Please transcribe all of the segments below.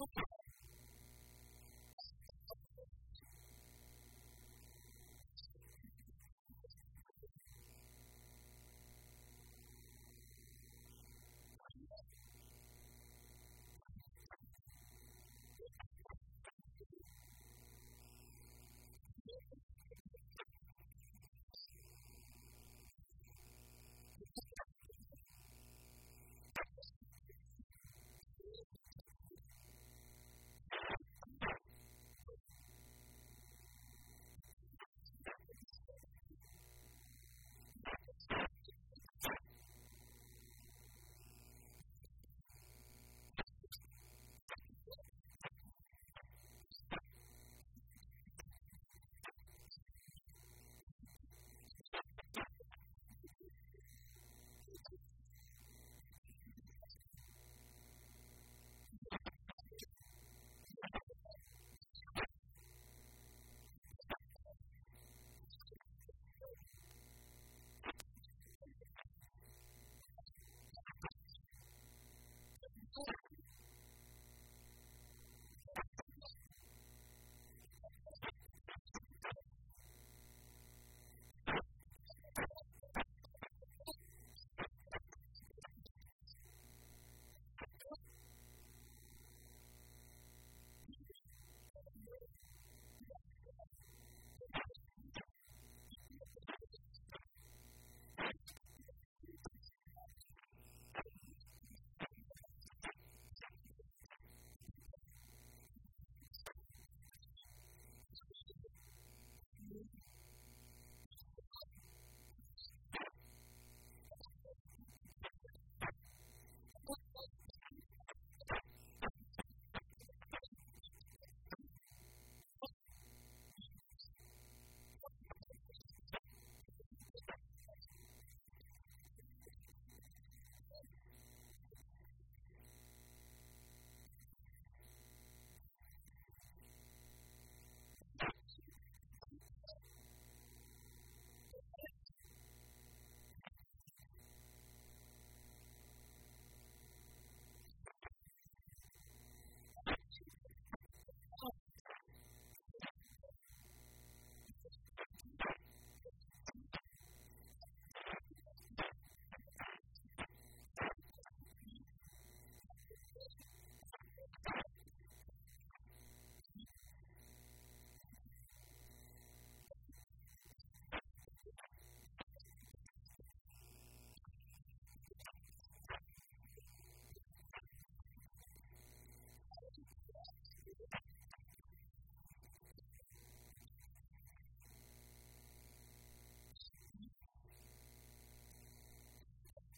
so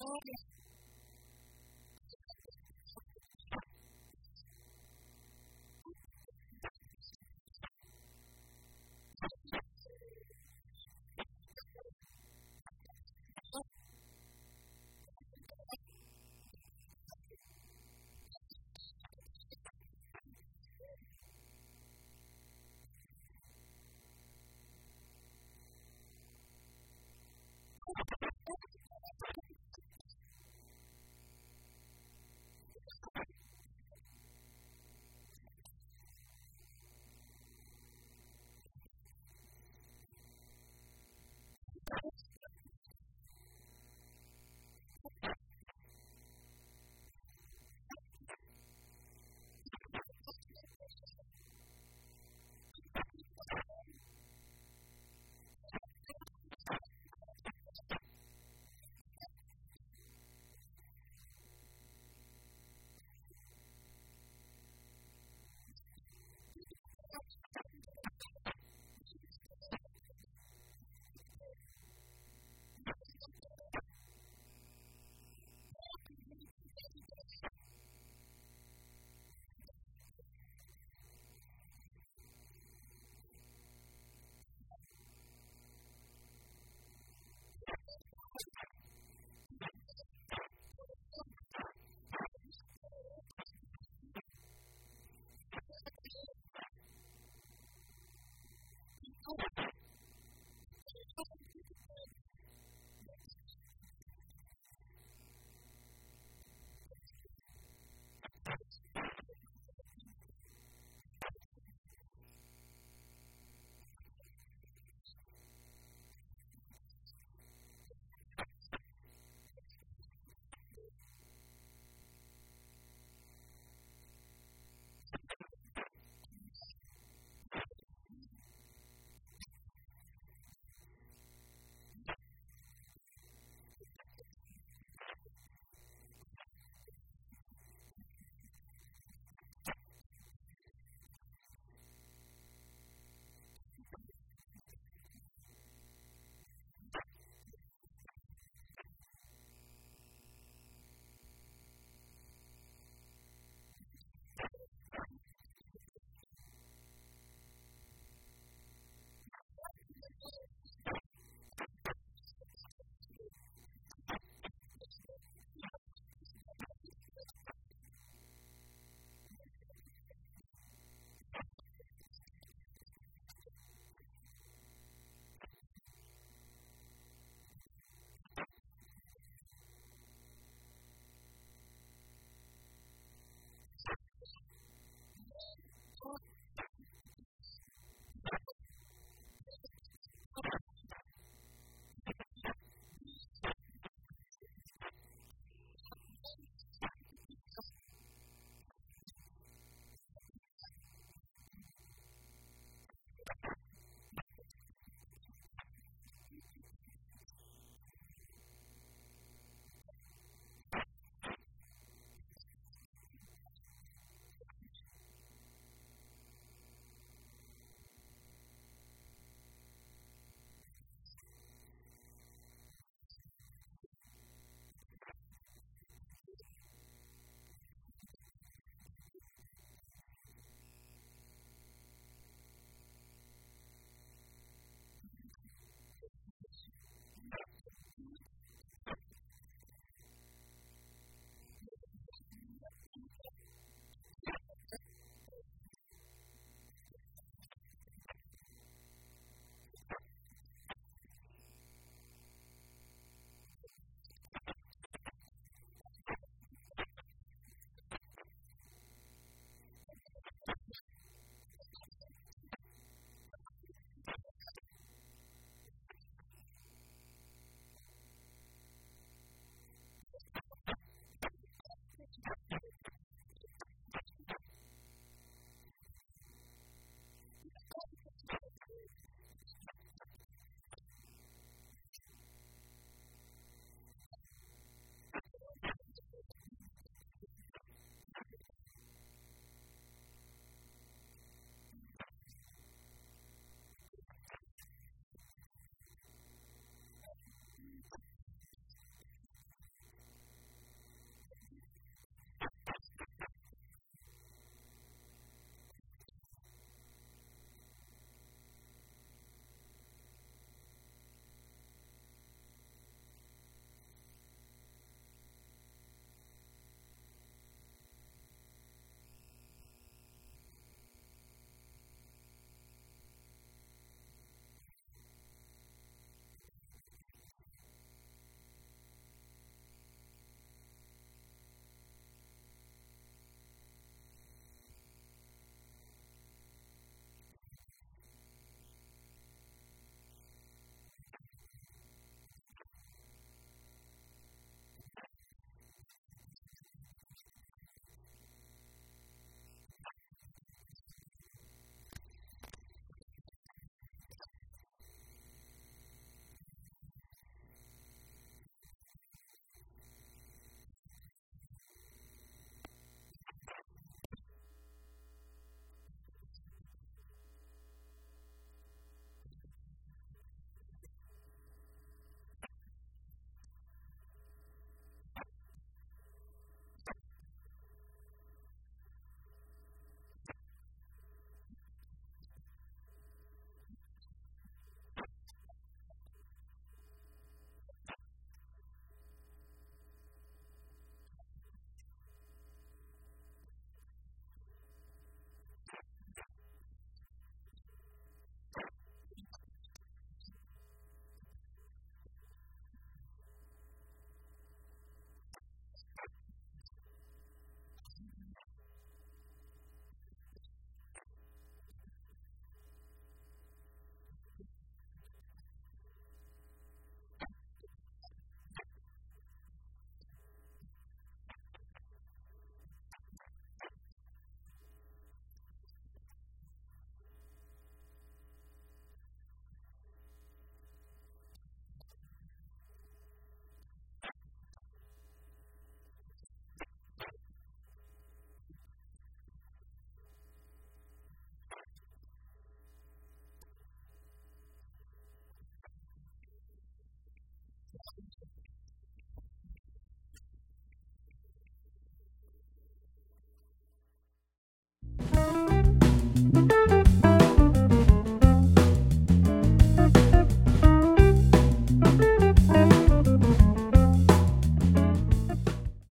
all